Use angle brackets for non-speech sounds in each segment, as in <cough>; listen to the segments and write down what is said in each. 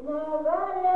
ما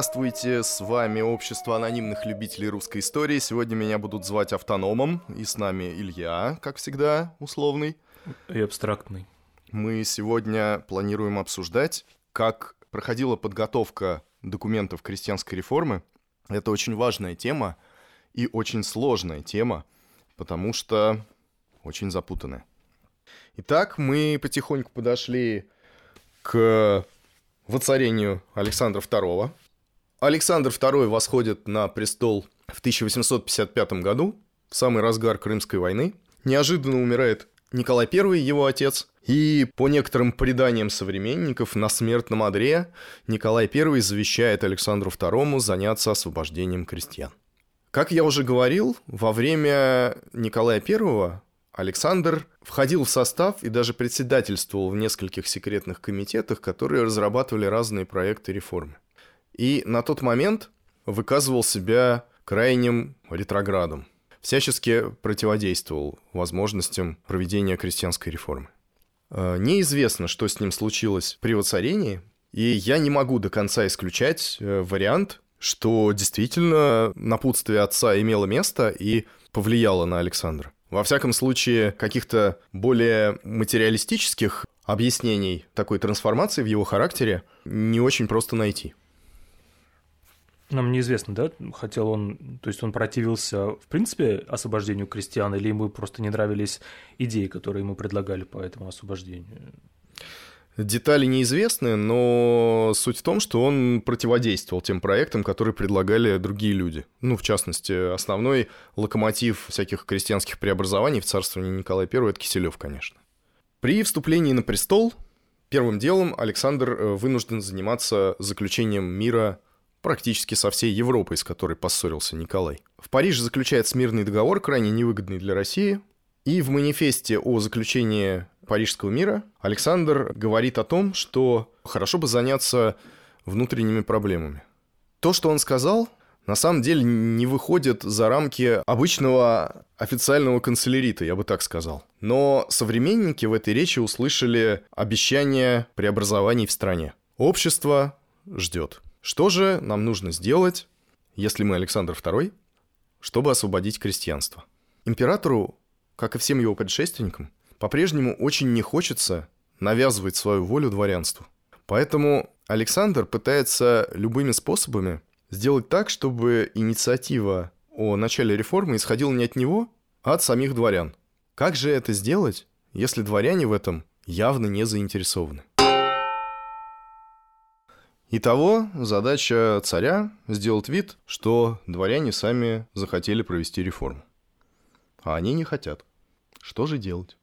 Здравствуйте, с вами Общество анонимных любителей русской истории. Сегодня меня будут звать автономом, и с нами Илья, как всегда, условный. И абстрактный. Мы сегодня планируем обсуждать, как проходила подготовка документов крестьянской реформы. Это очень важная тема и очень сложная тема, потому что очень запутанная. Итак, мы потихоньку подошли к воцарению Александра II. Александр II восходит на престол в 1855 году, в самый разгар Крымской войны. Неожиданно умирает Николай I, его отец, и по некоторым преданиям современников на смертном одре Николай I завещает Александру II заняться освобождением крестьян. Как я уже говорил, во время Николая I Александр входил в состав и даже председательствовал в нескольких секретных комитетах, которые разрабатывали разные проекты реформы и на тот момент выказывал себя крайним ретроградом, всячески противодействовал возможностям проведения крестьянской реформы. Э, неизвестно, что с ним случилось при воцарении, и я не могу до конца исключать э, вариант, что действительно напутствие отца имело место и повлияло на Александра. Во всяком случае, каких-то более материалистических объяснений такой трансформации в его характере не очень просто найти. Нам неизвестно, да, хотел он, то есть он противился, в принципе, освобождению крестьян, или ему просто не нравились идеи, которые ему предлагали по этому освобождению? Детали неизвестны, но суть в том, что он противодействовал тем проектам, которые предлагали другие люди. Ну, в частности, основной локомотив всяких крестьянских преобразований в царствовании Николая I – это Киселев, конечно. При вступлении на престол первым делом Александр э, вынужден заниматься заключением мира практически со всей Европой, с которой поссорился Николай. В Париже заключается мирный договор, крайне невыгодный для России, и в манифесте о заключении Парижского мира Александр говорит о том, что хорошо бы заняться внутренними проблемами. То, что он сказал, на самом деле не выходит за рамки обычного официального канцелярита, я бы так сказал. Но современники в этой речи услышали обещание преобразований в стране. Общество ждет. Что же нам нужно сделать, если мы Александр II, чтобы освободить крестьянство? Императору, как и всем его предшественникам, по-прежнему очень не хочется навязывать свою волю дворянству. Поэтому Александр пытается любыми способами сделать так, чтобы инициатива о начале реформы исходила не от него, а от самих дворян. Как же это сделать, если дворяне в этом явно не заинтересованы? Итого, задача царя – сделать вид, что дворяне сами захотели провести реформу. А они не хотят. Что же делать?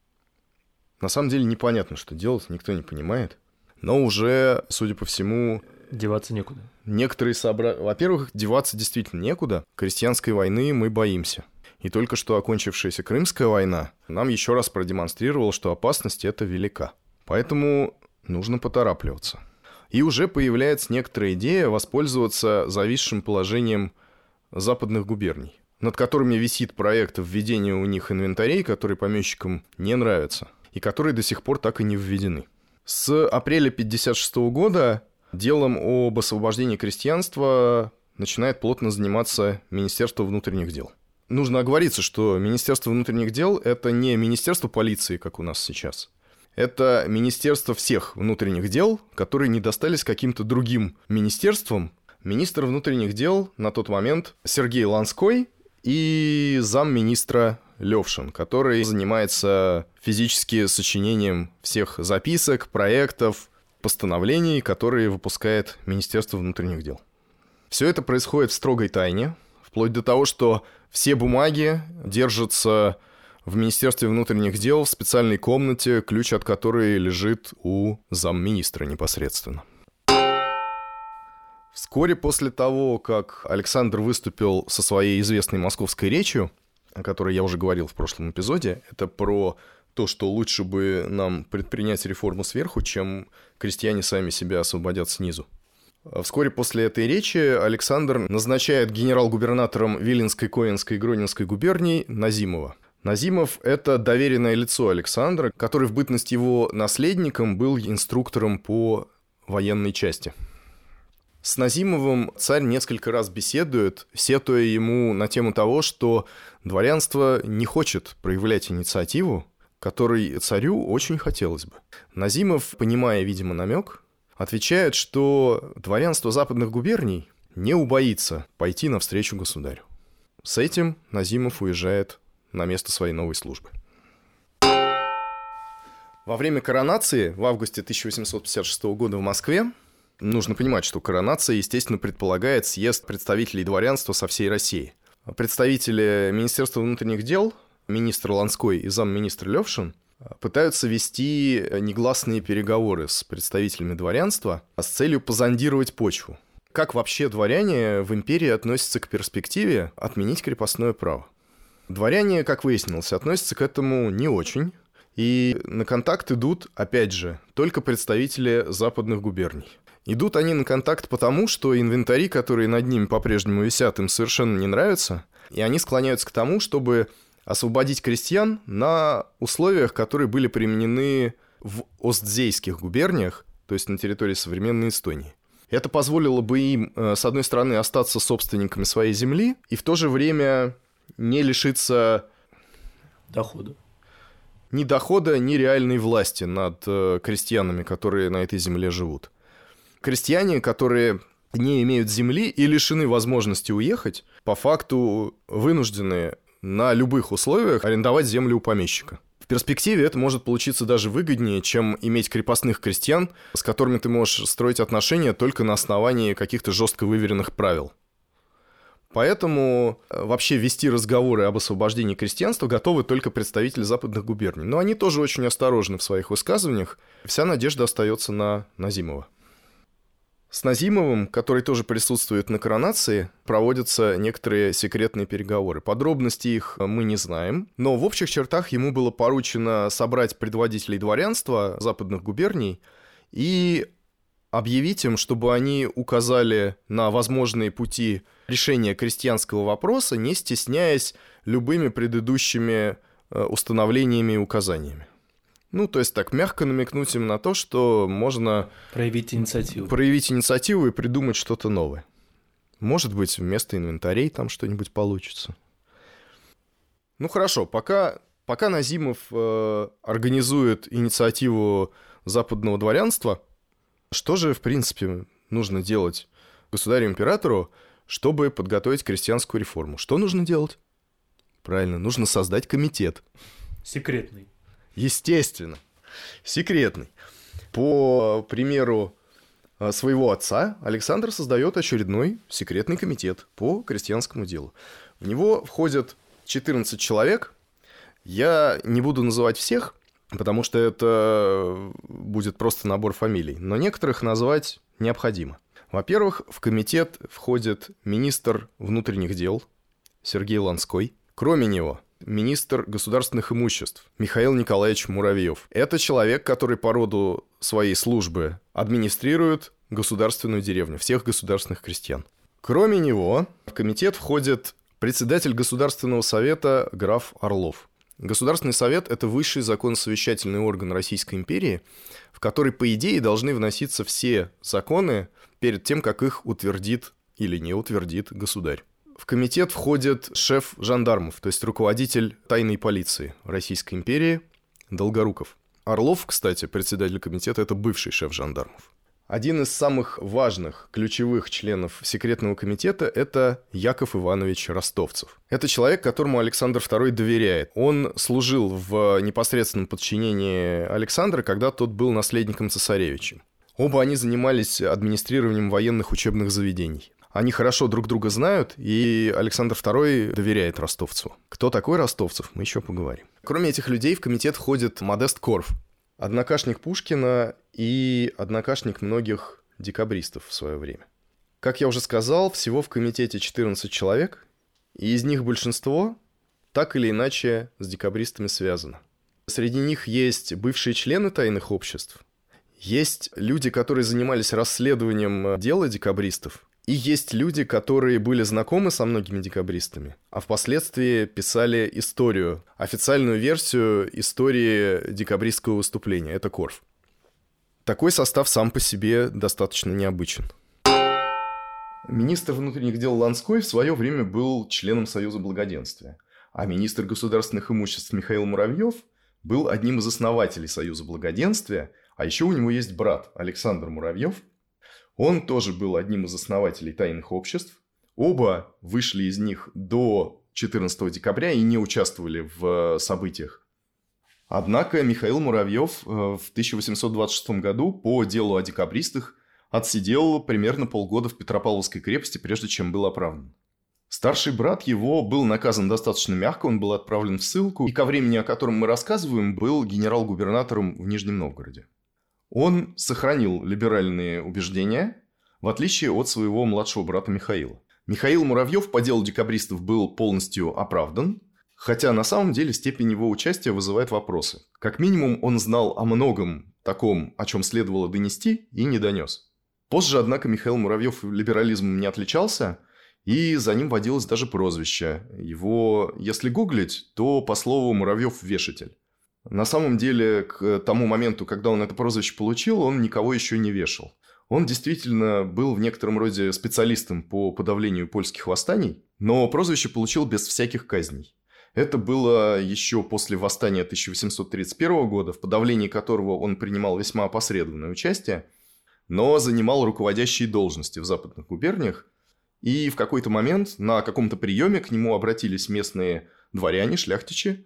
На самом деле непонятно, что делать, никто не понимает. Но уже, судя по всему... Деваться некуда. Некоторые собра... Во-первых, деваться действительно некуда. Крестьянской войны мы боимся. И только что окончившаяся Крымская война нам еще раз продемонстрировала, что опасность эта велика. Поэтому нужно поторапливаться и уже появляется некоторая идея воспользоваться зависшим положением западных губерний, над которыми висит проект введения у них инвентарей, которые помещикам не нравятся, и которые до сих пор так и не введены. С апреля 1956 года делом об освобождении крестьянства начинает плотно заниматься Министерство внутренних дел. Нужно оговориться, что Министерство внутренних дел – это не Министерство полиции, как у нас сейчас – это Министерство всех внутренних дел, которые не достались каким-то другим министерствам. Министр внутренних дел на тот момент Сергей Ланской и замминистра Левшин, который занимается физически сочинением всех записок, проектов, постановлений, которые выпускает Министерство внутренних дел. Все это происходит в строгой тайне, вплоть до того, что все бумаги держатся в Министерстве внутренних дел в специальной комнате, ключ от которой лежит у замминистра непосредственно. Вскоре после того, как Александр выступил со своей известной московской речью, о которой я уже говорил в прошлом эпизоде, это про то, что лучше бы нам предпринять реформу сверху, чем крестьяне сами себя освободят снизу. Вскоре после этой речи Александр назначает генерал-губернатором Виленской, Коинской и Гронинской губерний Назимова. Назимов – это доверенное лицо Александра, который в бытность его наследником был инструктором по военной части. С Назимовым царь несколько раз беседует, сетуя ему на тему того, что дворянство не хочет проявлять инициативу, которой царю очень хотелось бы. Назимов, понимая, видимо, намек, отвечает, что дворянство западных губерний не убоится пойти навстречу государю. С этим Назимов уезжает на место своей новой службы. Во время коронации в августе 1856 года в Москве нужно понимать, что коронация, естественно, предполагает съезд представителей дворянства со всей России. Представители Министерства внутренних дел, министр Ланской и замминистра Левшин – пытаются вести негласные переговоры с представителями дворянства с целью позондировать почву. Как вообще дворяне в империи относятся к перспективе отменить крепостное право? Дворяне, как выяснилось, относятся к этому не очень. И на контакт идут, опять же, только представители западных губерний. Идут они на контакт потому, что инвентари, которые над ними по-прежнему висят, им совершенно не нравятся, и они склоняются к тому, чтобы освободить крестьян на условиях, которые были применены в Остзейских губерниях, то есть на территории современной Эстонии. Это позволило бы им, э, с одной стороны, остаться собственниками своей земли и в то же время не лишиться дохода. Ни дохода, ни реальной власти над э, крестьянами, которые на этой земле живут. Крестьяне, которые не имеют земли и лишены возможности уехать, по факту вынуждены на любых условиях арендовать землю у помещика. В перспективе это может получиться даже выгоднее, чем иметь крепостных крестьян, с которыми ты можешь строить отношения только на основании каких-то жестко выверенных правил. Поэтому э, вообще вести разговоры об освобождении крестьянства готовы только представители западных губерний. Но они тоже очень осторожны в своих высказываниях. Вся надежда остается на Назимова. С Назимовым, который тоже присутствует на коронации, проводятся некоторые секретные переговоры. Подробности их мы не знаем, но в общих чертах ему было поручено собрать предводителей дворянства западных губерний и объявить им, чтобы они указали на возможные пути решения крестьянского вопроса, не стесняясь любыми предыдущими э, установлениями и указаниями. Ну, то есть так, мягко намекнуть им на то, что можно... Проявить инициативу. Проявить инициативу и придумать что-то новое. Может быть, вместо инвентарей там что-нибудь получится. Ну хорошо, пока, пока Назимов э, организует инициативу западного дворянства, что же, в принципе, нужно делать государю-императору, чтобы подготовить крестьянскую реформу? Что нужно делать? Правильно, нужно создать комитет. Секретный. Естественно. Секретный. По примеру э, своего отца Александр создает очередной секретный комитет по крестьянскому делу. В него входят 14 человек. Я не буду называть всех, потому что это будет просто набор фамилий. Но некоторых назвать необходимо. Во-первых, в комитет входит министр внутренних дел Сергей Ланской. Кроме него, министр государственных имуществ Михаил Николаевич Муравьев. Это человек, который по роду своей службы администрирует государственную деревню, всех государственных крестьян. Кроме него в комитет входит председатель Государственного совета граф Орлов. Государственный совет – это высший законосовещательный орган Российской империи, в который, по идее, должны вноситься все законы перед тем, как их утвердит или не утвердит государь. В комитет входит шеф жандармов, то есть руководитель тайной полиции Российской империи Долгоруков. Орлов, кстати, председатель комитета, это бывший шеф жандармов. Один из самых важных, ключевых членов секретного комитета – это Яков Иванович Ростовцев. Это человек, которому Александр II доверяет. Он служил в непосредственном подчинении Александра, когда тот был наследником цесаревича. Оба они занимались администрированием военных учебных заведений. Они хорошо друг друга знают, и Александр II доверяет ростовцу. Кто такой Ростовцев, мы еще поговорим. Кроме этих людей в комитет входит Модест Корф, однокашник Пушкина и однокашник многих декабристов в свое время. Как я уже сказал, всего в комитете 14 человек, и из них большинство так или иначе с декабристами связано. Среди них есть бывшие члены тайных обществ, есть люди, которые занимались расследованием дела декабристов, и есть люди, которые были знакомы со многими декабристами, а впоследствии писали историю, официальную версию истории декабристского выступления. Это Корф. Такой состав сам по себе достаточно необычен. Министр внутренних дел Ланской в свое время был членом Союза Благоденствия, а министр государственных имуществ Михаил Муравьев был одним из основателей Союза Благоденствия, а еще у него есть брат Александр Муравьев. Он тоже был одним из основателей тайных обществ. Оба вышли из них до 14 декабря и не участвовали в событиях. Однако Михаил Муравьев э, в 1826 году по делу о декабристах отсидел примерно полгода в Петропавловской крепости, прежде чем был оправдан. Старший брат его был наказан достаточно мягко, он был отправлен в ссылку, и ко времени, о котором мы рассказываем, был генерал-губернатором в Нижнем Новгороде. Он сохранил либеральные убеждения, в отличие от своего младшего брата Михаила. Михаил Муравьев по делу декабристов был полностью оправдан, хотя на самом деле степень его участия вызывает вопросы. Как минимум, он знал о многом таком, о чем следовало донести, и не донес. Позже, однако, Михаил Муравьев либерализмом не отличался, и за ним водилось даже прозвище. Его, если гуглить, то по слову Муравьев вешатель. На самом деле, к тому моменту, когда он это прозвище получил, он никого еще не вешал. Он действительно был в некотором роде специалистом по подавлению польских восстаний, но прозвище получил без всяких казней. Это было еще после восстания 1831 года, в подавлении которого он принимал весьма опосредованное участие – но занимал руководящие должности в западных губерниях, и в какой-то момент на каком-то приеме к нему обратились местные дворяне, шляхтичи,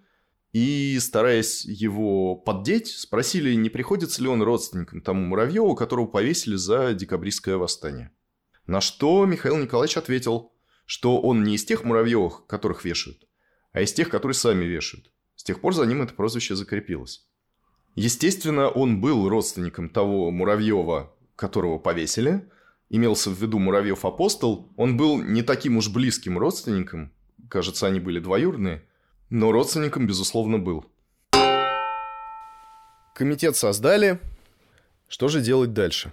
и, стараясь его поддеть, спросили, не приходится ли он родственником тому Муравьеву, которого повесили за декабристское восстание. На что Михаил Николаевич ответил, что он не из тех Муравьевых, которых вешают, а из тех, которые сами вешают. С тех пор за ним это прозвище закрепилось. Естественно, он был родственником того Муравьева, которого повесили, имелся в виду Муравьев апостол, он был не таким уж близким родственником, кажется, они были двоюродные, но родственником, безусловно, был. Комитет создали. Что же делать дальше?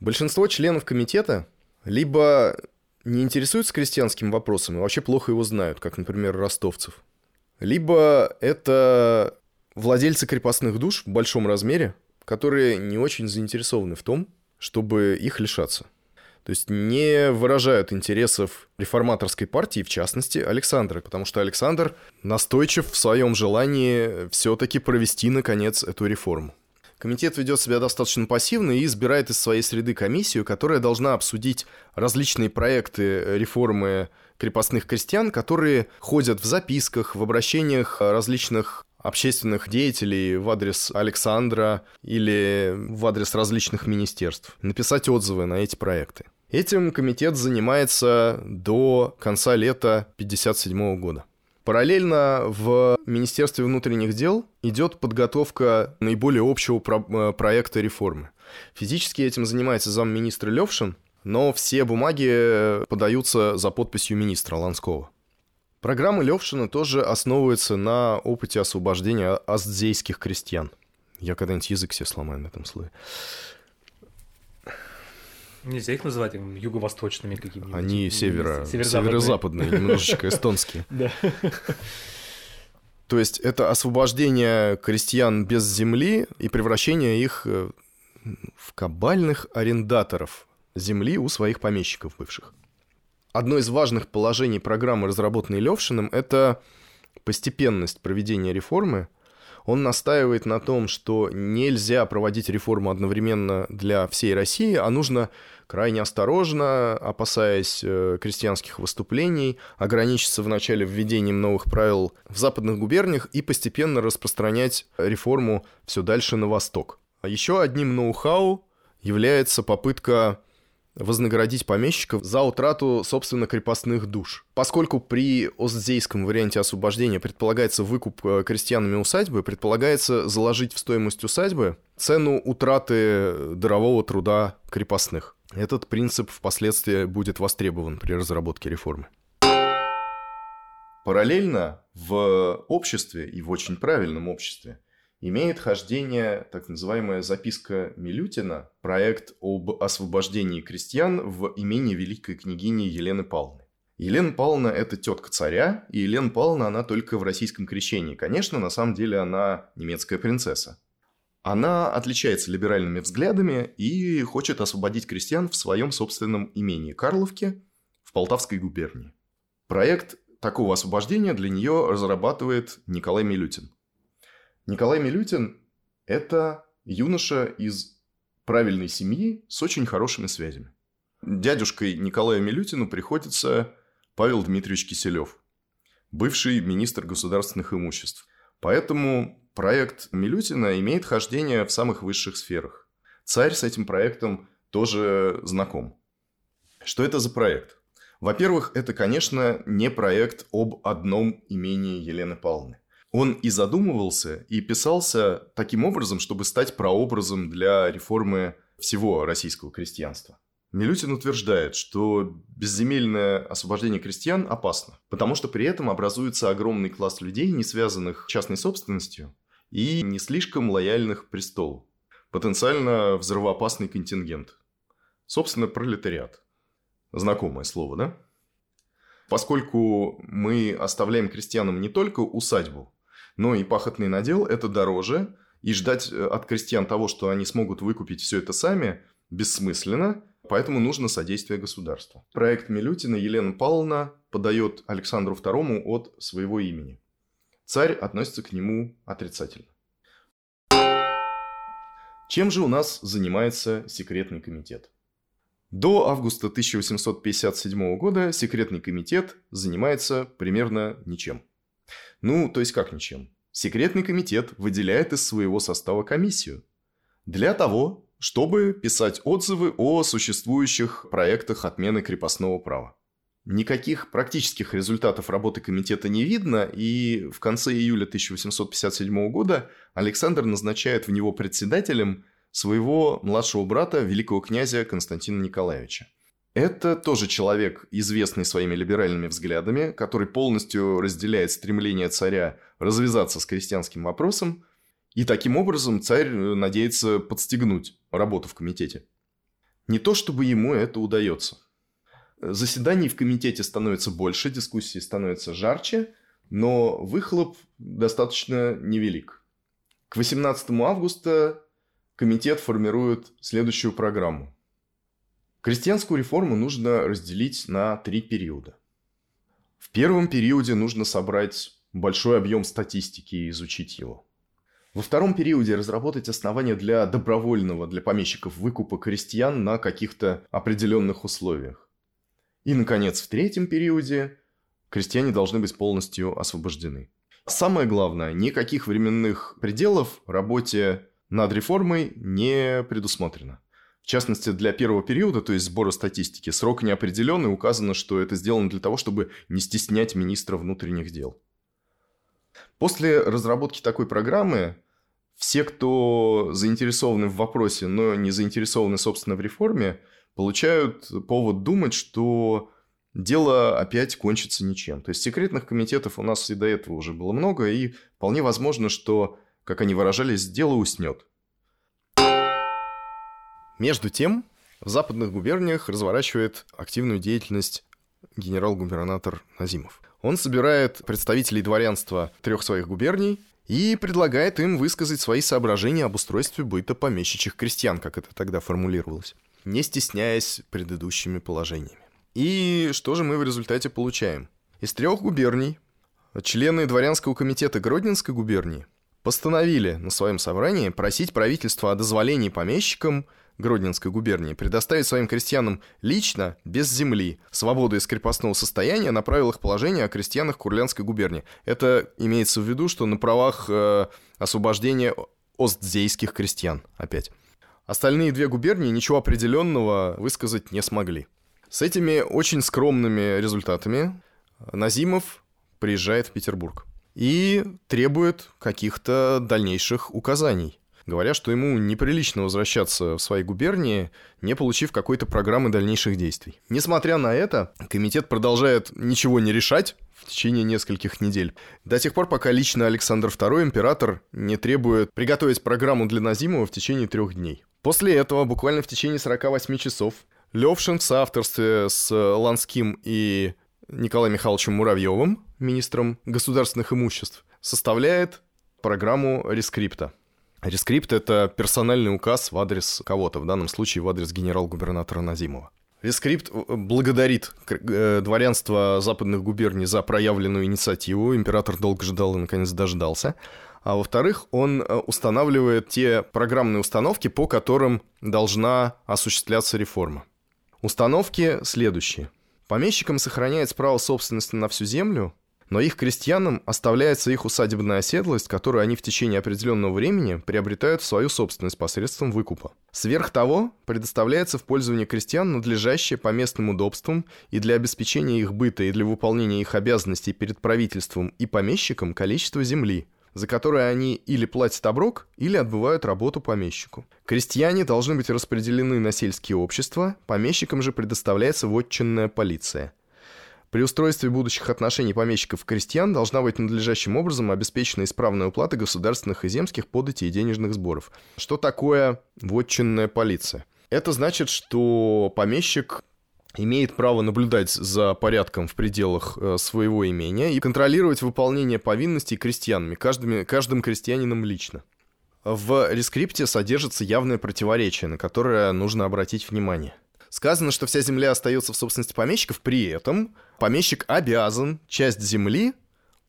Большинство членов комитета либо не интересуются крестьянским вопросом и вообще плохо его знают, как, например, ростовцев, либо это владельцы крепостных душ в большом размере, которые не очень заинтересованы в том, чтобы их лишаться. То есть не выражают интересов реформаторской партии, в частности, Александра, потому что Александр настойчив в своем желании все-таки провести, наконец, эту реформу. Комитет ведет себя достаточно пассивно и избирает из своей среды комиссию, которая должна обсудить различные проекты реформы крепостных крестьян, которые ходят в записках, в обращениях различных общественных деятелей в адрес Александра или в адрес различных министерств, написать отзывы на эти проекты. Этим комитет занимается до конца лета 1957 года. Параллельно в Министерстве внутренних дел идет подготовка наиболее общего про- э, проекта реформы. Физически этим занимается замминистра Левшин, но все бумаги подаются за подписью министра Ланского. Программа Левшина тоже основывается на опыте освобождения аздзейских крестьян. Я когда-нибудь язык себе сломаю на этом слое. Нельзя их называть юго-восточными какими-нибудь. Они северо, северо-западные, немножечко эстонские. <laughs> Да. То есть это освобождение крестьян без земли и превращение их э, в кабальных арендаторов земли у своих помещиков бывших. Одно из важных положений программы, разработанной Левшиным, это постепенность проведения реформы. Он настаивает на том, что нельзя проводить реформу одновременно для всей России, а нужно крайне осторожно, опасаясь э, крестьянских выступлений, ограничиться вначале введением новых правил в западных губерниях и постепенно распространять реформу все дальше на восток. А еще одним ноу-хау является попытка вознаградить помещиков за утрату, собственно, крепостных душ. Поскольку при остзейском варианте освобождения предполагается выкуп э, крестьянами усадьбы, предполагается заложить в стоимость усадьбы цену утраты дарового труда крепостных. Этот принцип впоследствии будет востребован при разработке реформы. Параллельно в обществе и в очень правильном обществе имеет хождение так называемая записка Милютина, проект об освобождении крестьян в имении великой княгини Елены Павловны. Елена Павловна – это тетка царя, и Елена Павловна, она только в российском крещении. Конечно, на самом деле она немецкая принцесса. Она отличается либеральными взглядами и хочет освободить крестьян в своем собственном имении Карловке в Полтавской губернии. Проект такого освобождения для нее разрабатывает Николай Милютин. Николай Милютин – это юноша из правильной семьи с очень хорошими связями. Дядюшкой Николаю Милютину приходится Павел Дмитриевич Киселев, бывший министр государственных имуществ. Поэтому проект Милютина имеет хождение в самых высших сферах. Царь с этим проектом тоже знаком. Что это за проект? Во-первых, это, конечно, не проект об одном имении Елены Павловны. Он и задумывался, и писался таким образом, чтобы стать прообразом для реформы всего российского крестьянства. Милютин утверждает, что безземельное освобождение крестьян опасно, потому что при этом образуется огромный класс людей, не связанных частной собственностью и не слишком лояльных престолу. Потенциально взрывоопасный контингент. Собственно, пролетариат. Знакомое слово, да? Поскольку мы оставляем крестьянам не только усадьбу, но и пахотный надел, это дороже, и ждать э, от крестьян того, что они смогут выкупить все это сами, бессмысленно, поэтому нужно содействие государства. Проект Милютина Елена Павловна подает Александру II от своего имени. Царь относится к нему отрицательно. Чем же у нас занимается секретный комитет? До августа 1857 года секретный комитет занимается примерно ничем. Ну, то есть как ничем? Секретный комитет выделяет из своего состава комиссию. Для того, чтобы писать отзывы о существующих проектах отмены крепостного права. Никаких практических результатов работы комитета не видно, и в конце июля 1857 года Александр назначает в него председателем своего младшего брата, великого князя Константина Николаевича. Это тоже человек, известный своими либеральными взглядами, который полностью разделяет стремление царя развязаться с крестьянским вопросом, и таким образом царь надеется подстегнуть работу в комитете. Не то чтобы ему это удается. Заседаний в комитете становится больше, дискуссии становятся жарче, но выхлоп достаточно невелик. К 18 августа комитет формирует следующую программу. Крестьянскую реформу нужно разделить на три периода. В первом периоде нужно собрать большой объем статистики и изучить его. Во втором периоде разработать основания для добровольного для помещиков выкупа крестьян на каких-то определенных условиях. И, наконец, в третьем периоде крестьяне должны быть полностью освобождены. Самое главное, никаких временных пределов работе над реформой не предусмотрено. В частности, для первого периода, то есть сбора статистики, срок неопределенный, указано, что это сделано для того, чтобы не стеснять министра внутренних дел. После разработки такой программы все, кто заинтересованы в вопросе, но не заинтересованы, собственно, в реформе, получают повод думать, что дело опять кончится ничем. То есть секретных комитетов у нас и до этого уже было много, и вполне возможно, что как они выражались, дело уснет. Между тем, в западных губерниях разворачивает активную деятельность генерал-губернатор Назимов. Он собирает представителей дворянства трех своих губерний и предлагает им высказать свои соображения об устройстве быта помещичьих крестьян, как это тогда формулировалось, не стесняясь предыдущими положениями. И что же мы в результате получаем? Из трех губерний члены дворянского комитета Гродненской губернии постановили на своем собрании просить правительство о дозволении помещикам Гродненской губернии предоставить своим крестьянам лично, без земли, свободу из крепостного состояния на правилах положения о крестьянах Курлянской губернии. Это имеется в виду, что на правах э, освобождения остзейских крестьян опять. Остальные две губернии ничего определенного высказать не смогли. С этими очень скромными результатами Назимов приезжает в Петербург и требует каких-то дальнейших указаний. Говоря, что ему неприлично возвращаться в свои губернии, не получив какой-то программы дальнейших действий. Несмотря на это, комитет продолжает ничего не решать, в течение нескольких недель. До тех пор, пока лично Александр II, император, не требует приготовить программу для Назимова в течение трех дней. После этого, буквально в течение 48 часов, Левшин в соавторстве с Ланским и Николаем Михайловичем Муравьевым, министром государственных имуществ, составляет программу рескрипта. Рескрипт — это персональный указ в адрес кого-то, в данном случае в адрес генерал-губернатора Назимова. Рескрипт э, благодарит э, дворянство западных губерний за проявленную инициативу. Император долго ждал и, наконец, дождался. А во-вторых, он э, устанавливает те программные установки, по которым должна осуществляться реформа. Установки следующие. Помещикам сохраняется право собственности на всю землю, но их крестьянам оставляется их усадебная оседлость, которую они в течение определенного времени приобретают в свою собственность посредством выкупа. Сверх того, предоставляется в пользование крестьян надлежащее по местным удобствам и для обеспечения их быта и для выполнения их обязанностей перед правительством и помещиком количество земли, за которое они или платят оброк, или отбывают работу помещику. Крестьяне должны быть распределены на сельские общества, помещикам же предоставляется вотчинная полиция – при устройстве будущих отношений помещиков и крестьян должна быть надлежащим образом обеспечена исправная уплата государственных и земских податей и денежных сборов. Что такое вотчинная полиция? Это значит, что помещик имеет право наблюдать за порядком в пределах э, своего имения и контролировать выполнение повинностей крестьянами, каждым, каждым крестьянином лично. В рескрипте содержится явное противоречие, на которое нужно обратить внимание. Сказано, что вся земля остается в собственности помещиков, при этом помещик обязан часть земли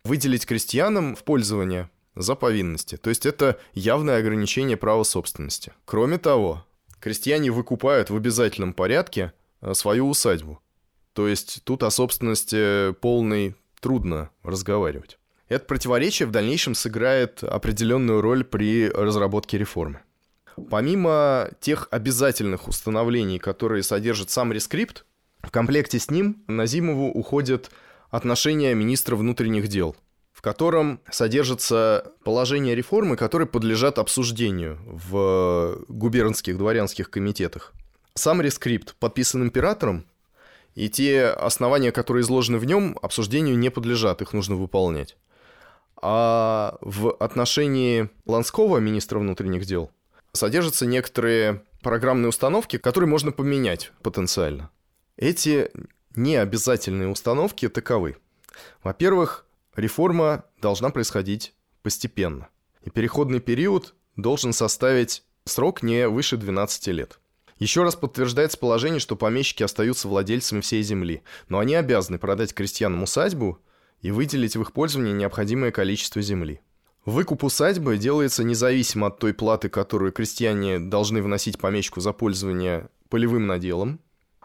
выделить крестьянам в пользование за повинности. То есть это явное ограничение права собственности. Кроме того, крестьяне выкупают в обязательном порядке э, свою усадьбу. То есть тут о собственности полной трудно разговаривать. Это противоречие в дальнейшем сыграет определенную роль при разработке реформы. Помимо тех обязательных установлений, которые содержит сам рескрипт, в комплекте с ним Назимову уходит отношение министра внутренних дел, в котором содержатся положения реформы, которые подлежат обсуждению в губернских дворянских комитетах. Сам рескрипт подписан императором, и те основания, которые изложены в нем, обсуждению не подлежат, их нужно выполнять. А в отношении Ланского, министра внутренних дел, содержатся некоторые программные установки, которые можно поменять потенциально. Эти необязательные установки таковы. Во-первых, реформа должна происходить постепенно. И переходный период должен составить срок не выше 12 лет. Еще раз подтверждается положение, что помещики остаются владельцами всей земли, но они обязаны продать крестьянам усадьбу и выделить в их пользование необходимое количество земли. Выкуп усадьбы делается независимо от той платы, которую крестьяне должны вносить помещику за пользование полевым наделом.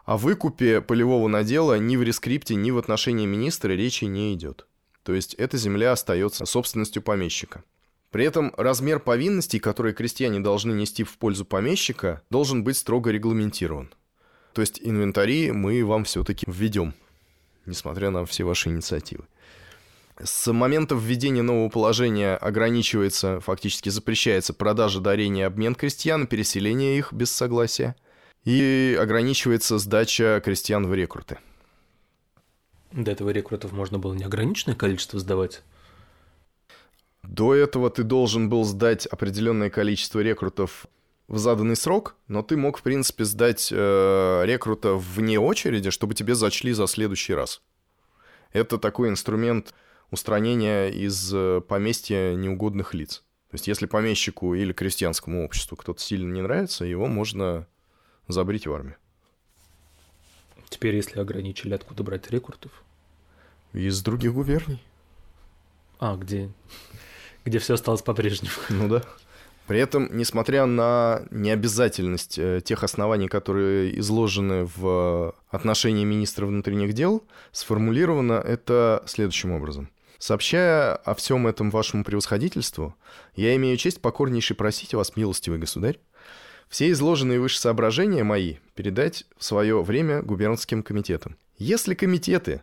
О выкупе полевого надела ни в рескрипте, ни в отношении министра речи не идет. То есть эта земля остается собственностью помещика. При этом размер повинностей, которые крестьяне должны нести в пользу помещика, должен быть строго регламентирован. То есть инвентари мы вам все-таки введем, несмотря на все ваши инициативы. С момента введения нового положения ограничивается, фактически запрещается продажа, дарение, обмен крестьян, переселение их без согласия. И ограничивается сдача крестьян в рекруты. До этого рекрутов можно было неограниченное количество сдавать? До этого ты должен был сдать определенное количество рекрутов в заданный срок, но ты мог, в принципе, сдать э, рекрута вне очереди, чтобы тебе зачли за следующий раз. Это такой инструмент устранения из э, поместья неугодных лиц. То есть если помещику или крестьянскому обществу кто-то сильно не нравится, его можно забрить в армию. Теперь, если ограничили, откуда брать рекрутов? Из других губерний. А, где? Где все осталось по-прежнему. Ну да. При этом, несмотря на необязательность э, тех оснований, которые изложены в отношении министра внутренних дел, сформулировано это следующим образом. Сообщая о всем этом вашему превосходительству, я имею честь покорнейше просить вас, милостивый государь, все изложенные выше соображения мои передать в свое время губернским комитетам. Если комитеты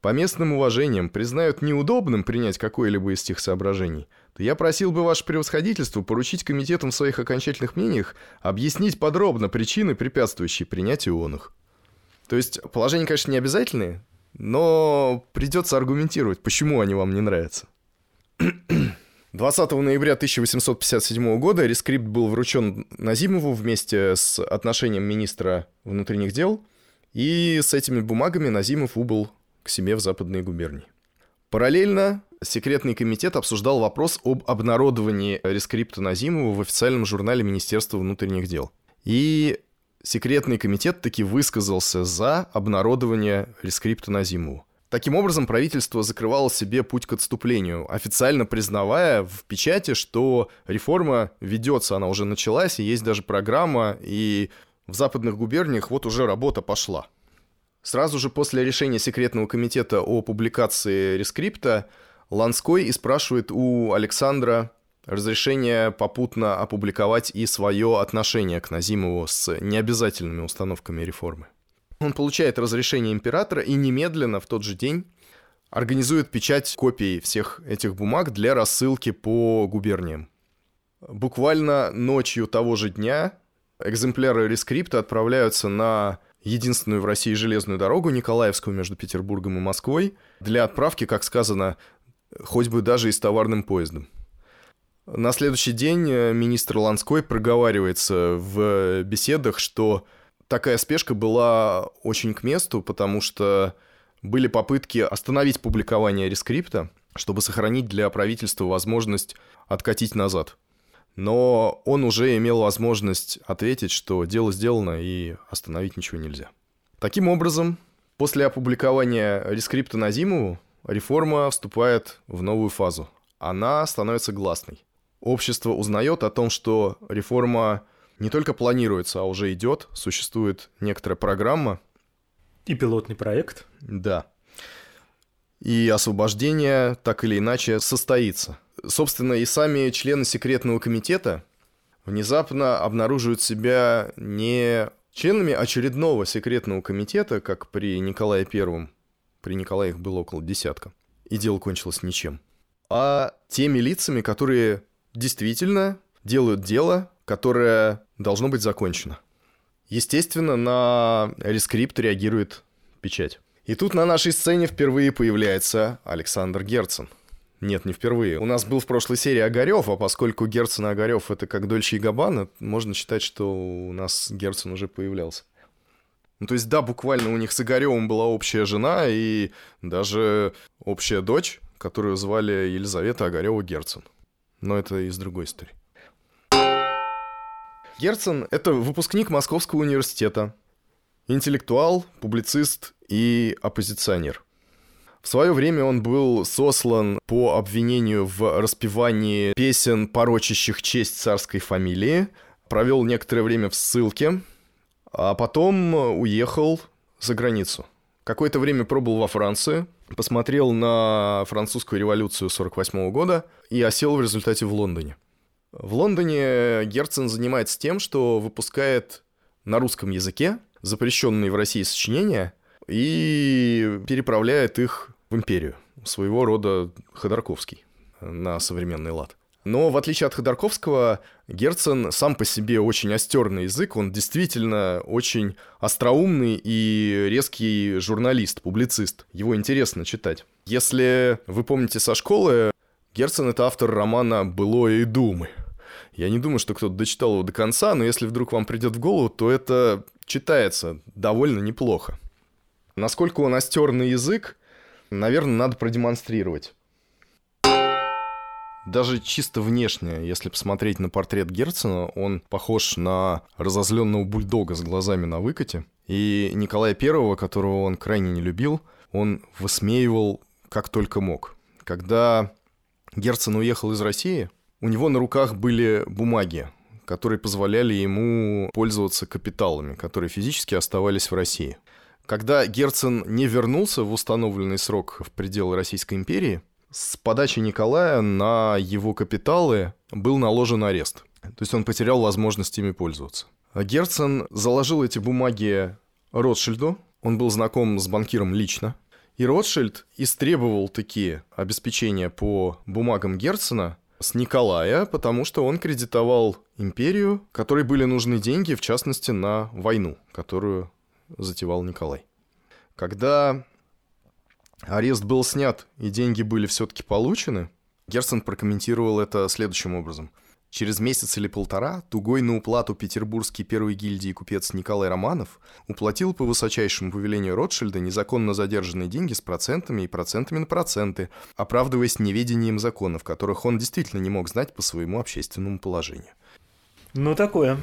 по местным уважениям признают неудобным принять какое-либо из тех соображений, то я просил бы ваше превосходительство поручить комитетам в своих окончательных мнениях объяснить подробно причины, препятствующие принятию он их. То есть положения, конечно, не обязательные, но придется аргументировать, почему они вам не нравятся. 20 ноября 1857 года рескрипт был вручен Назимову вместе с отношением министра внутренних дел, и с этими бумагами Назимов убыл к себе в западные губернии. Параллельно секретный комитет обсуждал вопрос об обнародовании рескрипта Назимова в официальном журнале Министерства внутренних дел. И секретный комитет таки высказался за обнародование рескрипта Назимову. Таким образом, правительство закрывало себе путь к отступлению, официально признавая в печати, что реформа ведется, она уже началась, и есть даже программа, и в западных губерниях вот уже работа пошла. Сразу же после решения секретного комитета о публикации рескрипта Ланской и спрашивает у Александра разрешение попутно опубликовать и свое отношение к Назимову с необязательными установками реформы. Он получает разрешение императора и немедленно в тот же день организует печать копий всех этих бумаг для рассылки по губерниям. Буквально ночью того же дня экземпляры рескрипта отправляются на единственную в России железную дорогу Николаевскую между Петербургом и Москвой для отправки, как сказано, хоть бы даже и с товарным поездом. На следующий день министр Ланской проговаривается в беседах, что такая спешка была очень к месту, потому что были попытки остановить публикование рескрипта, чтобы сохранить для правительства возможность откатить назад. Но он уже имел возможность ответить, что дело сделано и остановить ничего нельзя. Таким образом, после опубликования рескрипта Назимову реформа вступает в новую фазу. Она становится гласной. Общество узнает о том, что реформа не только планируется, а уже идет, существует некоторая программа. И пилотный проект. Да. И освобождение так или иначе состоится. Собственно, и сами члены секретного комитета внезапно обнаруживают себя не членами очередного секретного комитета, как при Николае Первом. При Николае их было около десятка. И дело кончилось ничем. А теми лицами, которые действительно делают дело, которое должно быть закончено. Естественно, на рескрипт реагирует печать. И тут на нашей сцене впервые появляется Александр Герцен. Нет, не впервые. У нас был в прошлой серии Огарев, а поскольку Герцен и Огарев это как Дольче и Габбана, можно считать, что у нас Герцен уже появлялся. Ну, то есть, да, буквально у них с Огаревым была общая жена и даже общая дочь, которую звали Елизавета Огарева Герцен. Но это из другой истории. Герцен — это выпускник Московского университета, интеллектуал, публицист и оппозиционер. В свое время он был сослан по обвинению в распевании песен, порочащих честь царской фамилии, провел некоторое время в ссылке, а потом уехал за границу. Какое-то время пробыл во Франции, посмотрел на французскую революцию 48 года и осел в результате в Лондоне. В Лондоне Герцен занимается тем, что выпускает на русском языке запрещенные в России сочинения и переправляет их в империю. Своего рода Ходорковский на современный лад. Но в отличие от Ходорковского, Герцен сам по себе очень остерный язык, он действительно очень остроумный и резкий журналист, публицист. Его интересно читать. Если вы помните со школы, Герцен — это автор романа «Былое и думы», я не думаю, что кто-то дочитал его до конца, но если вдруг вам придет в голову, то это читается довольно неплохо. Насколько он остерный язык, наверное, надо продемонстрировать. Даже чисто внешне, если посмотреть на портрет Герцена, он похож на разозленного бульдога с глазами на выкате. И Николая Первого, которого он крайне не любил, он высмеивал как только мог. Когда Герцен уехал из России, у него на руках были бумаги, которые позволяли ему пользоваться капиталами, которые физически оставались в России. Когда Герцен не вернулся в установленный срок в пределы Российской империи, с подачи Николая на его капиталы был наложен арест. То есть он потерял возможность ими пользоваться. Герцен заложил эти бумаги Ротшильду, он был знаком с банкиром лично, и Ротшильд истребовал такие обеспечения по бумагам Герцена с Николая, потому что он кредитовал империю, которой были нужны деньги, в частности, на войну, которую затевал Николай. Когда арест был снят и деньги были все-таки получены, Герцен прокомментировал это следующим образом – Через месяц или полтора тугой на уплату петербургский первой гильдии купец Николай Романов уплатил по высочайшему повелению Ротшильда незаконно задержанные деньги с процентами и процентами на проценты, оправдываясь неведением законов, которых он действительно не мог знать по своему общественному положению. Ну, такое.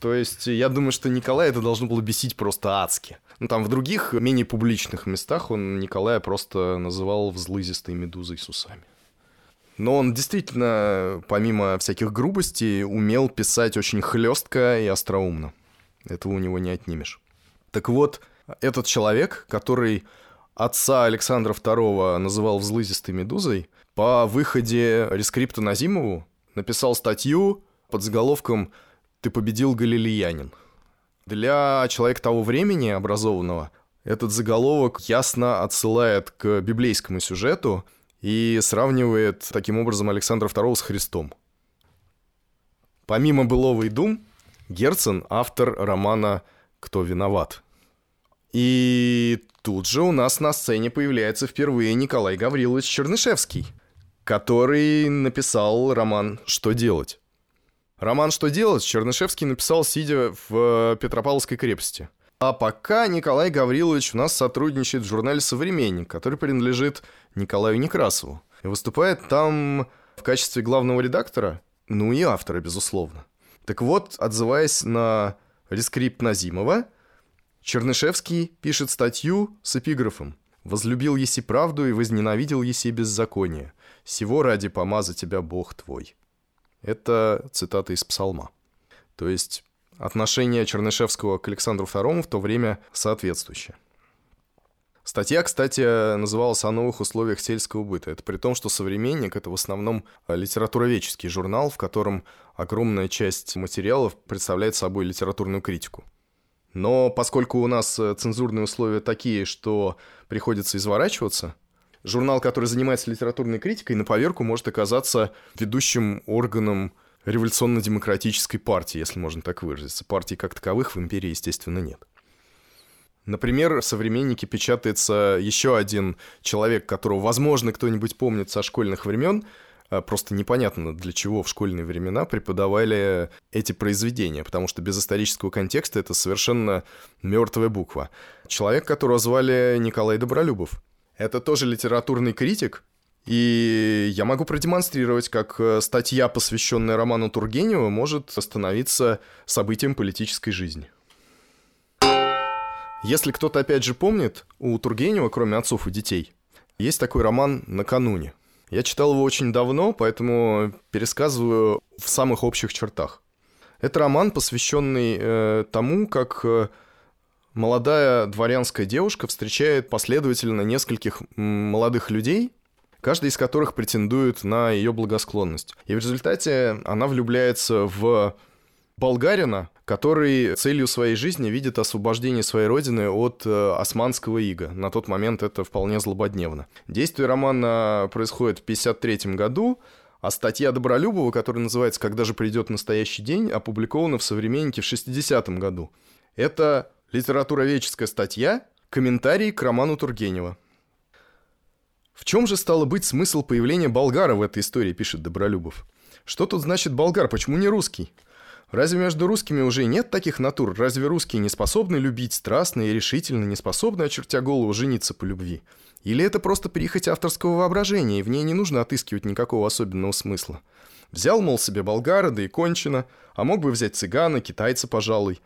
То есть, я думаю, что Николай это должно было бесить просто адски. Ну, там в других, менее публичных местах он Николая просто называл взлызистой медузой с усами. Но он действительно, помимо всяких грубостей, умел писать очень хлестко и остроумно. Этого у него не отнимешь. Так вот, этот человек, который отца Александра II называл взлызистой медузой, по выходе рескрипта Назимову написал статью под заголовком «Ты победил галилеянин». Для человека того времени, образованного, этот заголовок ясно отсылает к библейскому сюжету – и сравнивает таким образом Александра II с Христом. Помимо «Былого и дум», Герцен – автор романа «Кто виноват?». И тут же у нас на сцене появляется впервые Николай Гаврилович Чернышевский, который написал роман «Что делать?». Роман «Что делать?» Чернышевский написал, сидя в Петропавловской крепости. А пока Николай Гаврилович у нас сотрудничает в журнале «Современник», который принадлежит Николаю Некрасову. И выступает там в качестве главного редактора, ну и автора, безусловно. Так вот, отзываясь на рескрипт Назимова, Чернышевский пишет статью с эпиграфом «Возлюбил еси правду и возненавидел еси беззаконие. Сего ради помаза тебя Бог твой». Это цитата из Псалма. То есть отношение Чернышевского к Александру II в то время соответствующее. Статья, кстати, называлась «О новых условиях сельского быта». Это при том, что «Современник» — это в основном литературоведческий журнал, в котором огромная часть материалов представляет собой литературную критику. Но поскольку у нас цензурные условия такие, что приходится изворачиваться, журнал, который занимается литературной критикой, на поверку может оказаться ведущим органом революционно-демократической партии, если можно так выразиться. Партий как таковых в империи, естественно, нет. Например, в «Современнике» печатается еще один человек, которого, возможно, кто-нибудь помнит со школьных времен, а, Просто непонятно, для чего в школьные времена преподавали эти произведения, потому что без исторического контекста это совершенно мертвая буква. Человек, которого звали Николай Добролюбов. Это тоже литературный критик, и я могу продемонстрировать, как э, статья, посвященная роману Тургенева, может становиться событием политической жизни. Если кто-то опять же помнит, у Тургенева, кроме отцов и детей, есть такой роман «Накануне». Я читал его очень давно, поэтому пересказываю в самых общих чертах. Это роман, посвященный э, тому, как э, молодая дворянская девушка встречает последовательно нескольких молодых людей, каждый из которых претендует на ее благосклонность. И в результате она влюбляется в болгарина, который целью своей жизни видит освобождение своей родины от э, османского ига. На тот момент это вполне злободневно. Действие романа происходит в 1953 году, а статья Добролюбова, которая называется «Когда же придет настоящий день», опубликована в «Современнике» в 60-м году. Это литературоведческая статья, комментарий к роману Тургенева. В чем же стало быть смысл появления болгара в этой истории, пишет Добролюбов? Что тут значит болгар, почему не русский? Разве между русскими уже нет таких натур? Разве русские не способны любить страстно и решительно, не способны, очертя голову, жениться по любви? Или это просто прихоть авторского воображения, и в ней не нужно отыскивать никакого особенного смысла? Взял, мол, себе болгара, да и кончено, а мог бы взять цыгана, китайца, пожалуй.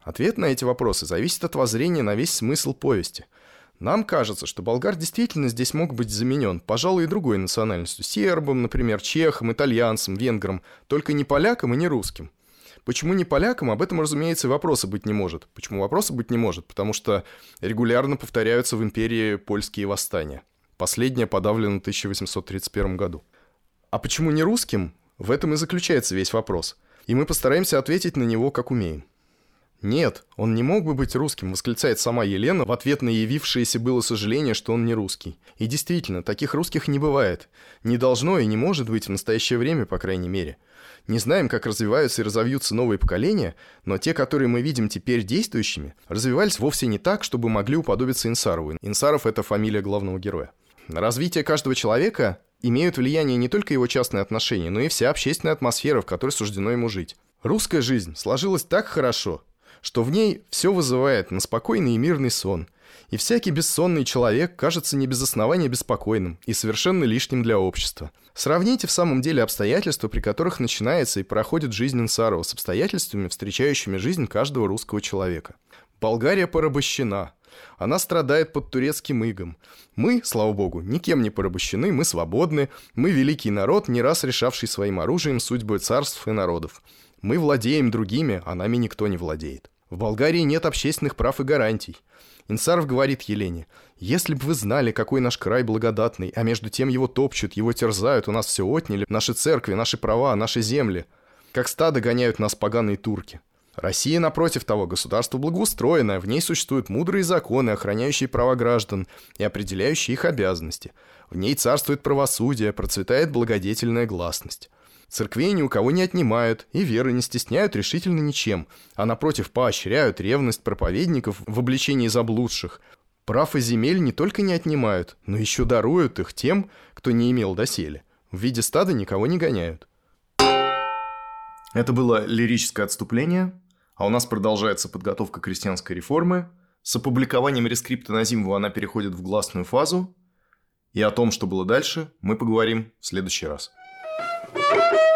Ответ на эти вопросы зависит от воззрения на весь смысл повести. Нам кажется, что болгар действительно здесь мог быть заменен, пожалуй, и другой национальностью, сербом, например, чехом, итальянцем, венгром, только не поляком и не русским. Почему не полякам, об этом, разумеется, вопроса быть не может. Почему вопроса быть не может? Потому что регулярно повторяются в империи польские восстания. Последнее подавлено в 1831 году. А почему не русским? В этом и заключается весь вопрос. И мы постараемся ответить на него, как умеем. Нет, он не мог бы быть русским, восклицает сама Елена в ответ на явившееся было сожаление, что он не русский. И действительно, таких русских не бывает. Не должно и не может быть в настоящее время, по крайней мере. Не знаем, как развиваются и разовьются новые поколения, но те, которые мы видим теперь действующими, развивались вовсе не так, чтобы могли уподобиться Инсарову. Инсаров – это фамилия главного героя. Развитие каждого человека имеют влияние не только его частные отношения, но и вся общественная атмосфера, в которой суждено ему жить. Русская жизнь сложилась так хорошо, что в ней все вызывает на спокойный и мирный сон. И всякий бессонный человек кажется не без основания беспокойным и совершенно лишним для общества. Сравните в самом деле обстоятельства, при которых начинается и проходит жизнь Инсарова с обстоятельствами, встречающими жизнь каждого русского человека. Болгария порабощена. Она страдает под турецким игом. Мы, слава богу, никем не порабощены, мы свободны, мы великий народ, не раз решавший своим оружием судьбы царств и народов. Мы владеем другими, а нами никто не владеет. В Болгарии нет общественных прав и гарантий. Инсаров говорит Елене, «Если бы вы знали, какой наш край благодатный, а между тем его топчут, его терзают, у нас все отняли, наши церкви, наши права, наши земли. Как стадо гоняют нас поганые турки. Россия, напротив того, государство благоустроенное, в ней существуют мудрые законы, охраняющие права граждан и определяющие их обязанности. В ней царствует правосудие, процветает благодетельная гласность. Церквей ни у кого не отнимают, и веры не стесняют решительно ничем, а напротив поощряют ревность проповедников в обличении заблудших. Прав и земель не только не отнимают, но еще даруют их тем, кто не имел доселе. В виде стада никого не гоняют. Это было лирическое отступление, а у нас продолжается подготовка крестьянской реформы. С опубликованием рескрипта на зиму она переходит в гласную фазу. И о том, что было дальше, мы поговорим в следующий раз. Thank you.